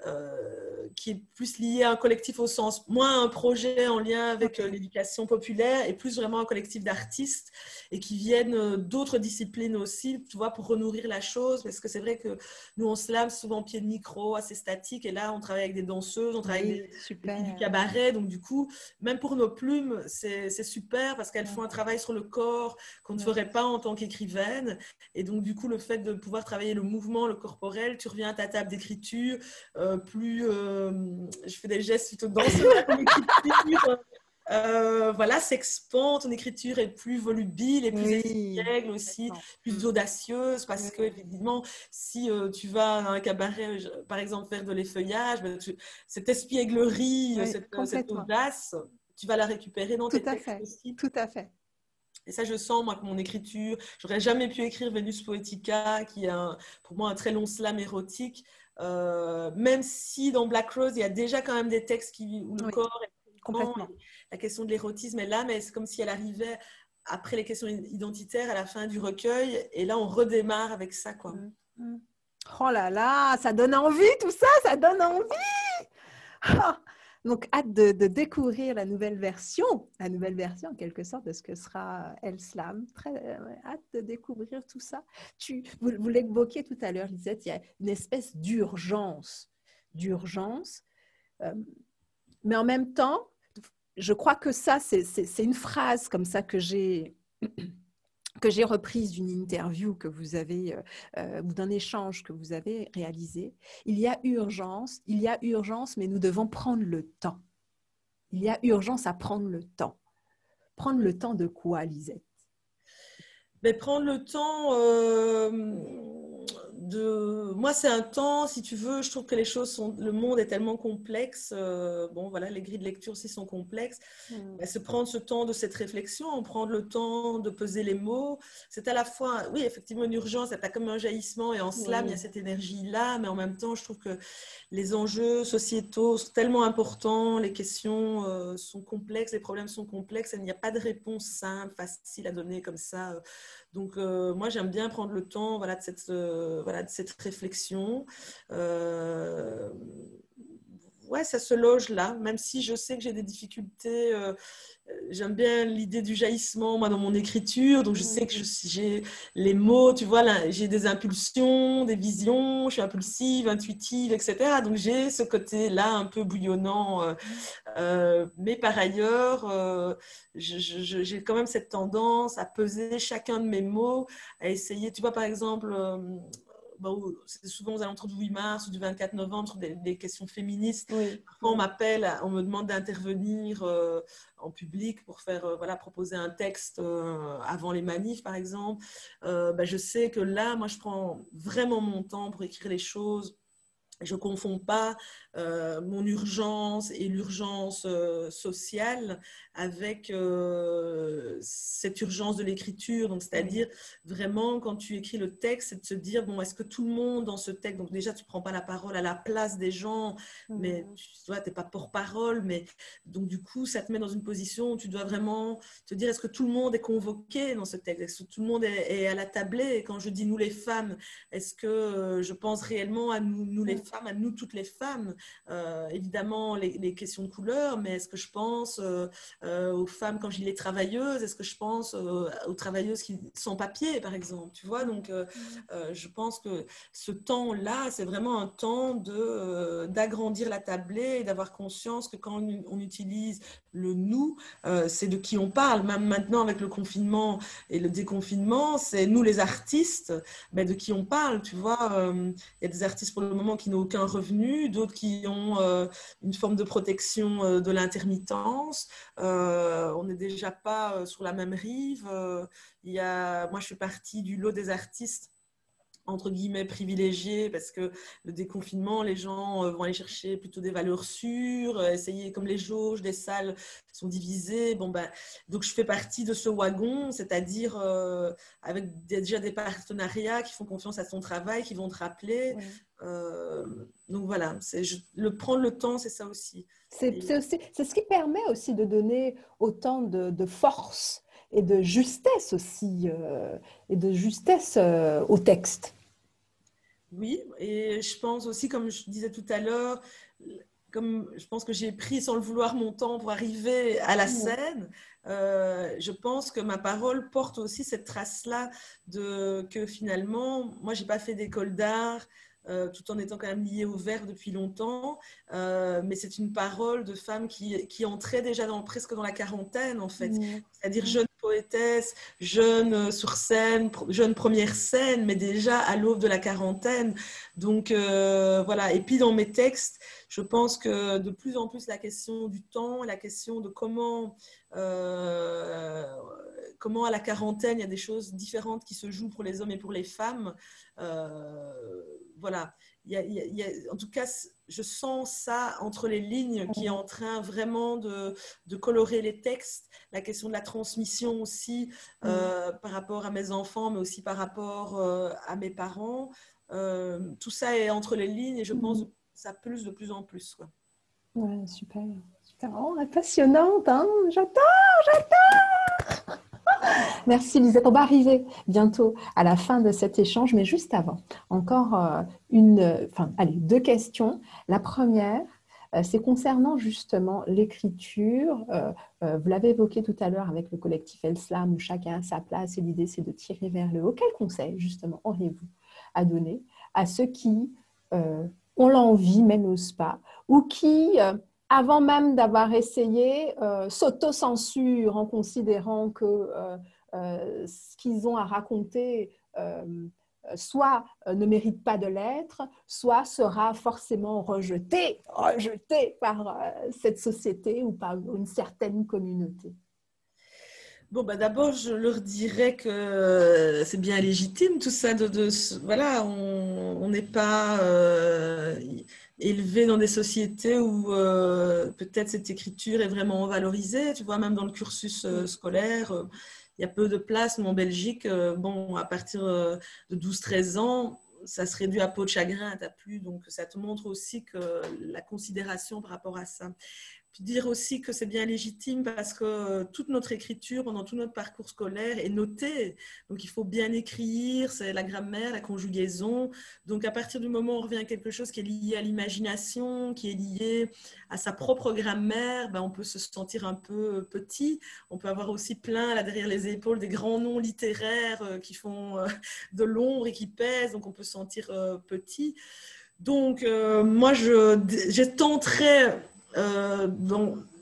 Speaker 1: euh, qui est plus lié à un collectif au sens, moins un projet en lien avec euh, l'éducation populaire et plus vraiment un collectif d'artistes et qui viennent euh, d'autres disciplines aussi, tu vois, pour renourrir la chose. Parce que c'est vrai que nous, on se lave souvent pied de micro, assez statique, et là, on travaille avec des danseuses, on travaille avec des, du cabaret. Donc, du coup, même pour nos plumes, c'est super parce qu'elles font un travail sur le corps qu'on ne ferait pas en tant qu'écrivaine. Et donc, du coup, le fait de pouvoir travailler le mouvement, le corporel, tu reviens à ta table d'écriture. Euh, plus, euh, je fais des gestes plutôt danseurs, euh, voilà, s'expand, ton écriture est plus volubile et plus oui, aussi, plus audacieuse, parce que évidemment, si tu vas à un cabaret, par exemple, faire de l'effeuillage, ben, cette espièglerie, cette, audace, tu vas la récupérer dans
Speaker 2: Tout
Speaker 1: tes
Speaker 2: à
Speaker 1: textes
Speaker 2: fait.
Speaker 1: aussi.
Speaker 2: Tout à fait.
Speaker 1: Et ça, je sens, moi, que mon écriture, j'aurais jamais pu écrire Vénus Poetica, qui est pour moi un très long slam érotique. Euh, même si dans Black Rose, il y a déjà quand même des textes qui, où le corps est
Speaker 2: complètement.
Speaker 1: La question de l'érotisme est là, mais c'est comme si elle arrivait après les questions identitaires à la fin du recueil. Et là, on redémarre avec ça. Quoi. Mm,
Speaker 2: mm. Oh là là, ça donne envie tout ça, ça donne envie. Ah. Donc, hâte de, découvrir la nouvelle version, la nouvelle version en quelque sorte de ce que sera El Slam. Très euh, hâte de découvrir tout ça. Tu, vous, vous l'évoquiez tout à l'heure, Lisette, il y a une espèce d'urgence, d'urgence. Euh, mais en même temps, je crois que ça, c'est une phrase comme ça que j'ai que j'ai reprise d'une interview que vous avez, euh, euh, ou d'un échange que vous avez réalisé. Il y a urgence, il y a urgence, mais nous devons prendre le temps. Il y a urgence à prendre le temps. Prendre le temps de quoi, Lisette?
Speaker 1: Mais Prendre le temps, euh, de moi c'est un temps si tu veux je trouve que les choses sont le monde est tellement complexe euh, bon voilà les grilles de lecture aussi sont complexes mm. se prendre ce temps de cette réflexion prendre le temps de peser les mots c'est à la fois oui effectivement une urgence c'est pas comme un jaillissement et en slam il y a cette énergie là mais en même temps je trouve que les enjeux sociétaux sont tellement importants les questions euh, sont complexes les problèmes sont complexes et il n'y a pas de réponse simple facile à donner comme ça donc, euh, moi, j'aime bien prendre le temps voilà, de, cette, euh, voilà, de cette réflexion. Euh, ouais, ça se loge là, même si je sais que j'ai des difficultés J'aime bien l'idée du jaillissement, moi, dans mon écriture. Donc, je sais que j'ai les mots, tu vois, j'ai des impulsions, des visions, je suis impulsive, intuitive, etc. Donc, j'ai ce côté-là un peu bouillonnant. Euh, euh, mais par ailleurs, euh, j'ai quand même cette tendance à peser chacun de mes mots, à essayer, tu vois, par exemple, c'est souvent aux alentours du 8 mars ou du 24 novembre des, questions féministes. Parfois, on m'appelle, on me demande d'intervenir euh, en public pour faire, euh, voilà, proposer un texte euh, avant les manifs, par exemple. Bah, je sais que là, moi, je prends vraiment mon temps pour écrire les choses je ne confonds pas euh, mon urgence et l'urgence euh, sociale avec euh, cette urgence de l'écriture. Donc, c'est-à-dire vraiment quand tu écris le texte, c'est de se dire bon, est-ce que tout le monde dans ce texte, donc déjà tu ne prends pas la parole à la place des gens, mais mmh. tu vois, n'es pas porte-parole, mais donc du coup, ça te met dans une position où tu dois vraiment te dire est-ce que tout le monde est convoqué dans ce texte, est-ce que tout le monde est, à la tablée? Et quand je dis nous les femmes, est-ce que je pense réellement à nous, nous les femmes, à nous toutes les femmes, euh, évidemment les, questions de couleur, mais est-ce que je pense euh, euh, aux femmes quand je dis les travailleuses, est-ce que je pense aux travailleuses qui sont papier, par exemple, tu vois? Donc, je pense que ce temps-là, c'est vraiment un temps de d'agrandir la tablée et d'avoir conscience que quand on, utilise le nous, c'est de qui on parle. Même maintenant avec le confinement et le déconfinement, c'est nous les artistes, mais de qui on parle, tu vois? Il y a des artistes pour le moment qui aucun revenu, d'autres qui ont euh, une forme de protection euh, de l'intermittence. Euh, on n'est déjà pas sur la même rive. il y a, moi, je suis partie du lot des artistes entre guillemets privilégiés parce que le déconfinement, les gens euh, vont aller chercher plutôt des valeurs sûres, euh, essayer comme les jauges des salles sont divisées. Bon ben, donc je fais partie de ce wagon, c'est-à-dire euh, avec déjà des partenariats qui font confiance à son travail, qui vont te rappeler. donc voilà, c'est le prendre le temps, c'est ça aussi.
Speaker 2: C'est ce qui permet aussi de donner autant de, de force et de justesse aussi, euh, et de justesse euh, au texte.
Speaker 1: Oui, et je pense aussi, comme je disais tout à l'heure, comme je pense que j'ai pris sans le vouloir mon temps pour arriver à la scène, euh, je pense que ma parole porte aussi cette trace-là de que finalement, moi, j'ai pas fait d'école d'art, euh, tout en étant quand même liée au verre depuis longtemps. Euh, mais c'est une parole de femme qui, qui entrait déjà dans, presque dans la quarantaine, en fait. Mmh. C'est-à-dire jeune poétesse, jeune euh, sur scène, jeune première scène, mais déjà à l'aube de la quarantaine. Donc voilà. Et puis dans mes textes, je pense que de plus en plus la question du temps, la question de comment comment à la quarantaine, il y a des choses différentes qui se jouent pour les hommes et pour les femmes. Euh, voilà. en tout cas, je sens ça entre les lignes qui est en train vraiment de, colorer les textes. La question de la transmission aussi euh, par rapport à mes enfants, mais aussi par rapport euh, à mes parents. tout ça est entre les lignes et je pense que ça plus de plus en plus. Quoi.
Speaker 2: Ouais, super. super. Oh, passionnante, hein j'adore, j'adore Merci Lisette. On va arriver bientôt à la fin de cet échange, mais juste avant, encore euh, une, enfin, allez, deux questions. La première, euh, c'est concernant justement l'écriture. Euh, vous l'avez évoqué tout à l'heure avec le collectif El Slam où chacun a sa place et l'idée c'est de tirer vers le haut. Quel conseil justement auriez-vous à donner à ceux qui ont l'envie mais n'osent pas ou qui avant même d'avoir essayé, euh, s'auto-censurent en considérant que euh, euh, ce qu'ils ont à raconter soit ne mérite pas de l'être, soit sera forcément rejeté, rejeté par cette société ou par une certaine communauté.
Speaker 1: Bon, bah d'abord, je leur dirais que c'est bien légitime tout ça. Voilà, on n'est pas élevé dans des sociétés où euh, peut-être cette écriture est vraiment valorisée. Tu vois, même dans le cursus euh, scolaire, euh, il y a peu de place. Mais en Belgique, bon, à partir de 12-13 ans, ça se réduit à peau de chagrin, t'as plus. Donc, ça te montre aussi que la considération par rapport à ça dire aussi que c'est bien légitime parce que toute notre écriture pendant tout notre parcours scolaire est notée. Donc il faut bien écrire, c'est la grammaire, la conjugaison. Donc à partir du moment où on revient à quelque chose qui est lié à l'imagination, qui est lié à sa propre grammaire, ben on peut se sentir un peu petit. On peut avoir aussi plein là derrière les épaules des grands noms littéraires euh, qui font euh, de l'ombre et qui pèsent. Donc on peut se sentir euh, petit. Donc, moi, je, je tenterais euh,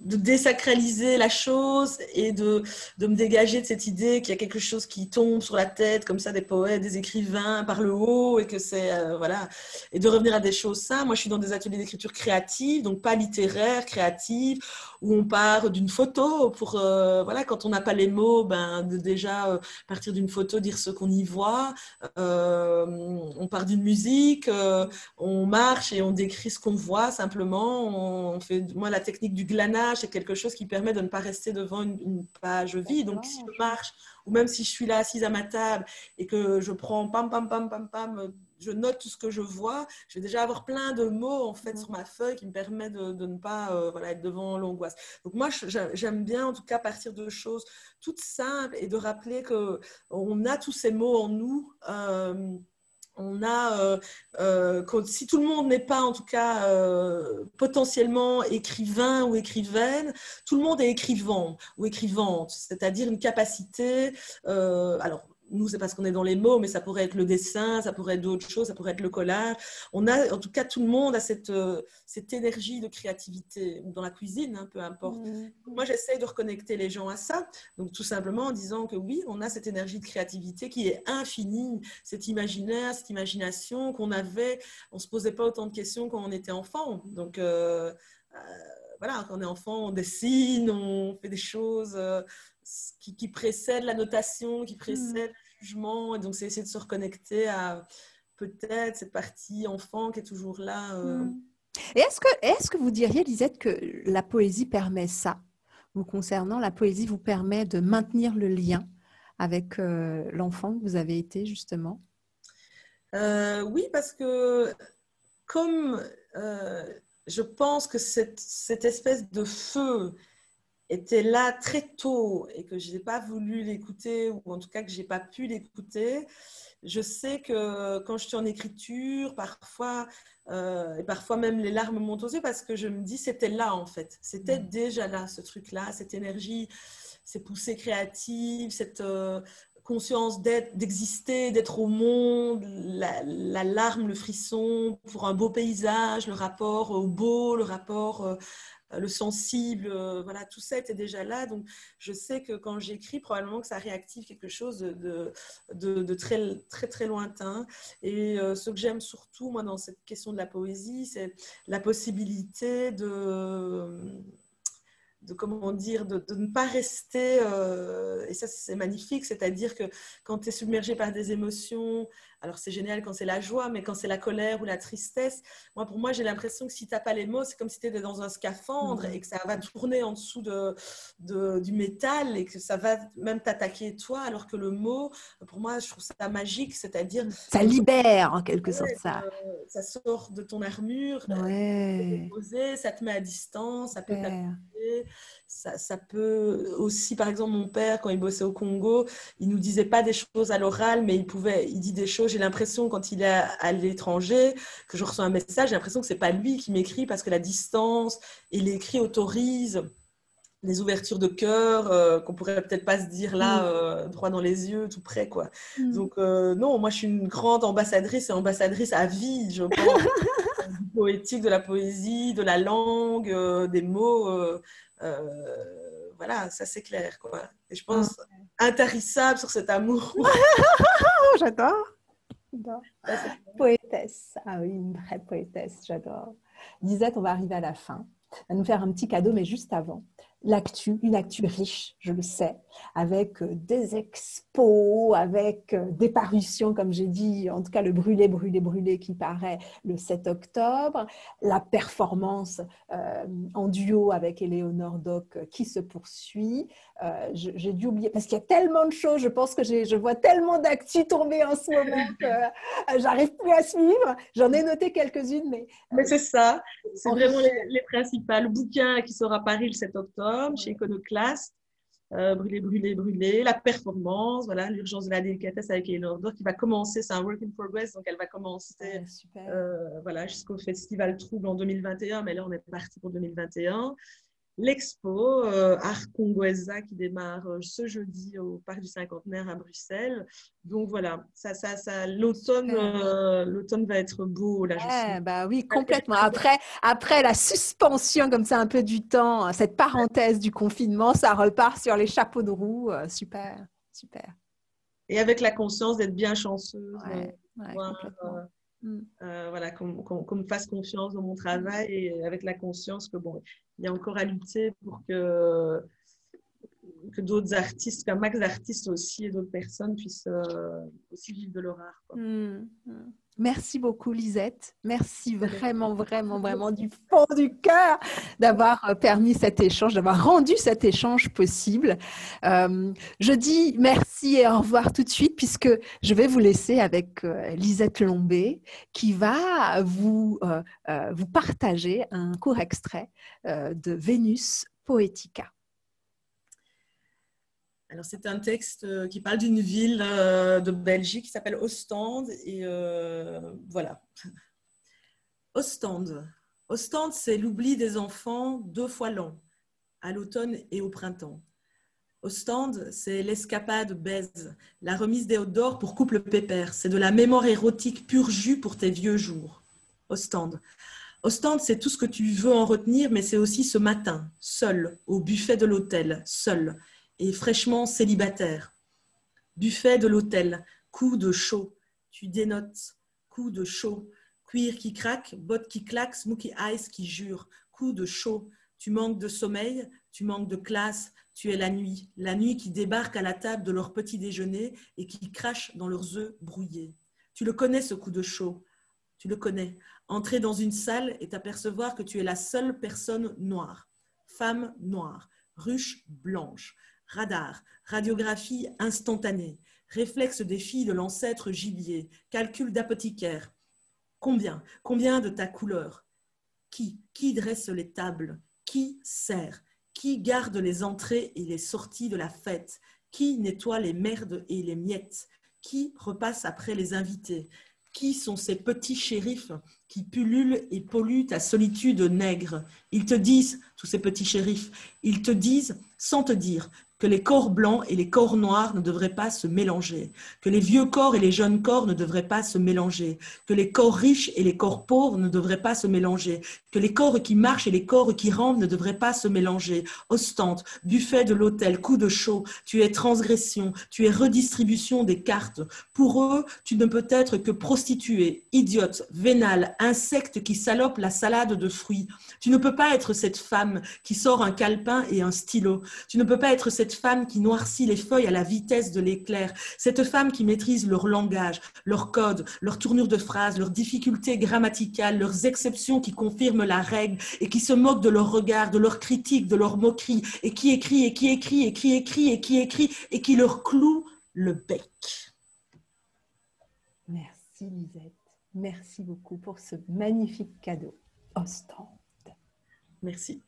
Speaker 1: de désacraliser la chose et de, de, me dégager de cette idée qu'il y a quelque chose qui tombe sur la tête, comme ça, des poètes, des écrivains par le haut, et que c'est. Euh, voilà. Et de revenir à des choses ça. Moi, je suis dans des ateliers d'écriture créative, donc pas littéraire, créative, où on part d'une photo pour. Euh, voilà, quand on n'a pas les mots, ben, de déjà euh, partir d'une photo, dire ce qu'on y voit. on part d'une musique, on marche et on décrit ce qu'on voit simplement. On, on fait, moi, la technique du glanage c'est quelque chose qui permet de ne pas rester devant une, page vide. Donc, si je marche, ou même si je suis là assise à ma table et que je prends pam, pam, pam, pam, pam, je note tout ce que je vois, je vais déjà avoir plein de mots en fait sur ma feuille qui me permet de, ne pas euh, voilà, être devant l'angoisse. Donc moi, j'aime bien en tout cas partir de choses toutes simples et de rappeler qu'on a tous ces mots en nous. Euh, on a, euh, euh, si tout le monde n'est pas en tout cas euh, potentiellement écrivain ou écrivaine, tout le monde est écrivant ou écrivante, c'est-à-dire une capacité, alors nous, c'est parce qu'on est dans les mots, mais ça pourrait être le dessin, ça pourrait être d'autres choses, ça pourrait être le collage. On a, en tout cas, tout le monde a cette, euh, cette énergie de créativité, ou dans la cuisine, hein, peu importe. Mmh. Moi, j'essaye de reconnecter les gens à ça, donc tout simplement en disant que oui, on a cette énergie de créativité qui est infinie, cet imaginaire, cette imagination qu'on avait, on ne se posait pas autant de questions quand on était enfant. Donc, euh, euh, voilà, quand on est enfant, on dessine, on fait des choses qui, qui précèdent la notation, qui précèdent jugement. Et donc, c'est essayer de se reconnecter à, peut-être cette partie enfant qui est toujours là. Euh.
Speaker 2: Hmm. Et est-ce que, est que vous diriez, Lisette, que la poésie permet ça? Vous concernant, la poésie vous permet de maintenir le lien avec euh, l'enfant que vous avez été, justement?
Speaker 1: Euh, Oui, parce que comme je pense que cette, cette, espèce de feu était là très tôt et que je n'ai pas voulu l'écouter, ou en tout cas que je n'ai pas pu l'écouter, je sais que quand je suis en écriture, parfois, euh, et parfois même les larmes montent aux yeux parce que je me dis c'était là en fait, c'était mm. déjà là ce truc-là, cette énergie, ces poussées créatives, cette euh, conscience d'être, d'exister, d'être au monde, la, larme, le frisson pour un beau paysage, le rapport au beau, le rapport euh, le sensible, euh, voilà, tout ça était déjà là. Donc, je sais que quand j'écris, probablement que ça réactive quelque chose de, de, très, très, très lointain. Et euh, ce que j'aime surtout, moi, dans cette question de la poésie, c'est la possibilité de de comment dire, de, ne pas rester, euh, et ça c'est magnifique, c'est-à-dire que quand tu es submergé par des émotions, alors c'est génial quand c'est la joie, mais quand c'est la colère ou la tristesse, moi pour moi j'ai l'impression que si tu n'as pas les mots, c'est comme si tu étais dans un scaphandre mmh. et que ça va tourner en dessous de, de, du métal et que ça va même t'attaquer toi, alors que le mot, pour moi je trouve ça magique, c'est-à-dire...
Speaker 2: Ça libère en quelque sorte ça.
Speaker 1: ça sort de ton armure,
Speaker 2: ouais.
Speaker 1: ça te met à distance, ça peut ça, peut aussi, par exemple, mon père, quand il bossait au Congo, il nous disait pas des choses à l'oral, mais il pouvait, il dit des choses. J'ai l'impression, quand il est à l'étranger, que je reçois un message, j'ai l'impression que c'est pas lui qui m'écrit parce que la distance et l'écrit autorise des ouvertures de cœur euh, qu'on pourrait peut-être pas se dire là, mm. euh, droit dans les yeux, tout près, quoi. Mm. Donc, euh, non, moi, je suis une grande ambassadrice et ambassadrice à vie, je pense. poétique, de la poésie, de la langue, des mots. Voilà, ça c'est clair. Quoi. Et je pense ah. intarissable sur cet amour.
Speaker 2: j'adore. Poétesse. Ah oui, une vraie poétesse, j'adore. Lisette, on va arriver à la fin. Va nous faire un petit cadeau, mais juste avant l'actu, une actu riche, je le sais, avec euh, des expos, avec euh, des parutions, comme j'ai dit, en tout cas le brûlé, brûlé, brûlé qui paraît le 7 octobre, la performance euh, en duo avec Eleonore Doc qui se poursuit. j'ai dû oublier, parce qu'il y a tellement de choses, je pense que je vois tellement d'actu tomber en ce moment que j'arrive plus à suivre. J'en ai noté quelques-unes, mais...
Speaker 1: Mais c'est ça, c'est vraiment les, les principales. Le bouquin qui sera paru le 7 octobre chez Iconoclast. Euh, brûler, brûler, brûler, la performance, voilà, l'urgence de la délicatesse avec Eleanor qui va commencer, c'est un work in progress, donc elle va commencer euh, voilà, jusqu'au Festival Trouble en 2021, mais là on est parti pour 2021 l'expo euh, Art Congoesa qui démarre euh, ce jeudi au Parc du Cinquantenaire à Bruxelles. Donc voilà, ça, ça, ça, l'automne, euh, l'automne va être beau. Là,
Speaker 2: je bah oui, complètement. Après, après la suspension comme ça un peu du temps, cette parenthèse du confinement, ça repart sur les chapeaux de roue. super, super.
Speaker 1: Et avec la conscience d'être bien chanceuse.
Speaker 2: Mm.
Speaker 1: Euh, voilà, qu'on me fasse confiance dans mon travail et avec la conscience que bon, il y a encore à lutter pour que que d'autres artistes, qu'un max d'artistes aussi et d'autres personnes puissent euh, aussi vivre de leur art.
Speaker 2: Mm, mm. Merci beaucoup, Lisette. Merci vraiment, vraiment, vraiment du fond du cœur d'avoir euh, permis cet échange, d'avoir rendu cet échange possible. Euh, je dis merci et au revoir tout de suite puisque je vais vous laisser avec euh, Lisette Lombé qui va vous, vous partager un court extrait de Vénus Poetica.
Speaker 1: Alors, c'est un texte euh, qui parle d'une ville euh, de Belgique qui s'appelle Ostende. Et euh, voilà. Ostende. Ostende, c'est l'oubli des enfants deux fois lent, à l'automne et au printemps. Ostende, c'est l'escapade baise, la remise des hauts d'or pour couple pépère. C'est de la mémoire érotique pur jus pour tes vieux jours. Ostende. Ostende, c'est tout ce que tu veux en retenir, mais c'est aussi ce matin, seul, au buffet de l'hôtel, seul et fraîchement célibataire. Buffet de l'hôtel, coup de chaud, tu dénotes, coup de chaud, cuir qui craque, bottes qui claquent, smoky eyes qui jure, coup de chaud, tu manques de sommeil, tu manques de classe, tu es la nuit, la nuit qui débarque à la table de leur petit déjeuner et qui crache dans leurs œufs brouillés. Tu le connais, ce coup de chaud. Tu le connais. Entrer dans une salle et t'apercevoir que tu es la seule personne noire. Femme noire. Ruche blanche. Radar. Radiographie instantanée. Réflexe des filles de l'ancêtre gibier. Calcul d'apothicaire. Combien Combien de ta couleur? Qui Qui dresse les tables? Qui sert? Qui garde les entrées et les sorties de la fête? Qui nettoie les merdes et les miettes? Qui repasse après les invités? Qui sont ces petits shérifs qui pullulent et polluent ta solitude nègre? Ils te disent, tous ces petits shérifs, ils te disent, sans te dire, que les corps blancs et les corps noirs ne devraient pas se mélanger, que les vieux corps et les jeunes corps ne devraient pas se mélanger, que les corps riches et les corps pauvres ne devraient pas se mélanger, que les corps qui marchent et les corps qui rampent ne devraient pas se mélanger. Ostente, buffet de l'hôtel, coup de chaud, tu es transgression, tu es redistribution des cartes. Pour eux, tu ne peux être que prostituée, idiote, vénale, insecte qui salope la salade de fruits. Tu ne peux pas être cette femme qui sort un calepin et un stylo. Tu ne peux pas être cette femme qui noircit les feuilles à la vitesse de l'éclair, cette femme qui maîtrise leur langage, leur code, leur tournure de phrase, leurs difficultés grammaticales, leurs exceptions qui confirment la règle et qui se moque de leur regard, de leur critique, de leur moquerie, et qui écrit, et qui écrit, et qui écrit, et qui écrit, et qui leur cloue le bec.
Speaker 2: Merci Lisette. Merci beaucoup pour ce magnifique cadeau. Ostende.
Speaker 1: Merci.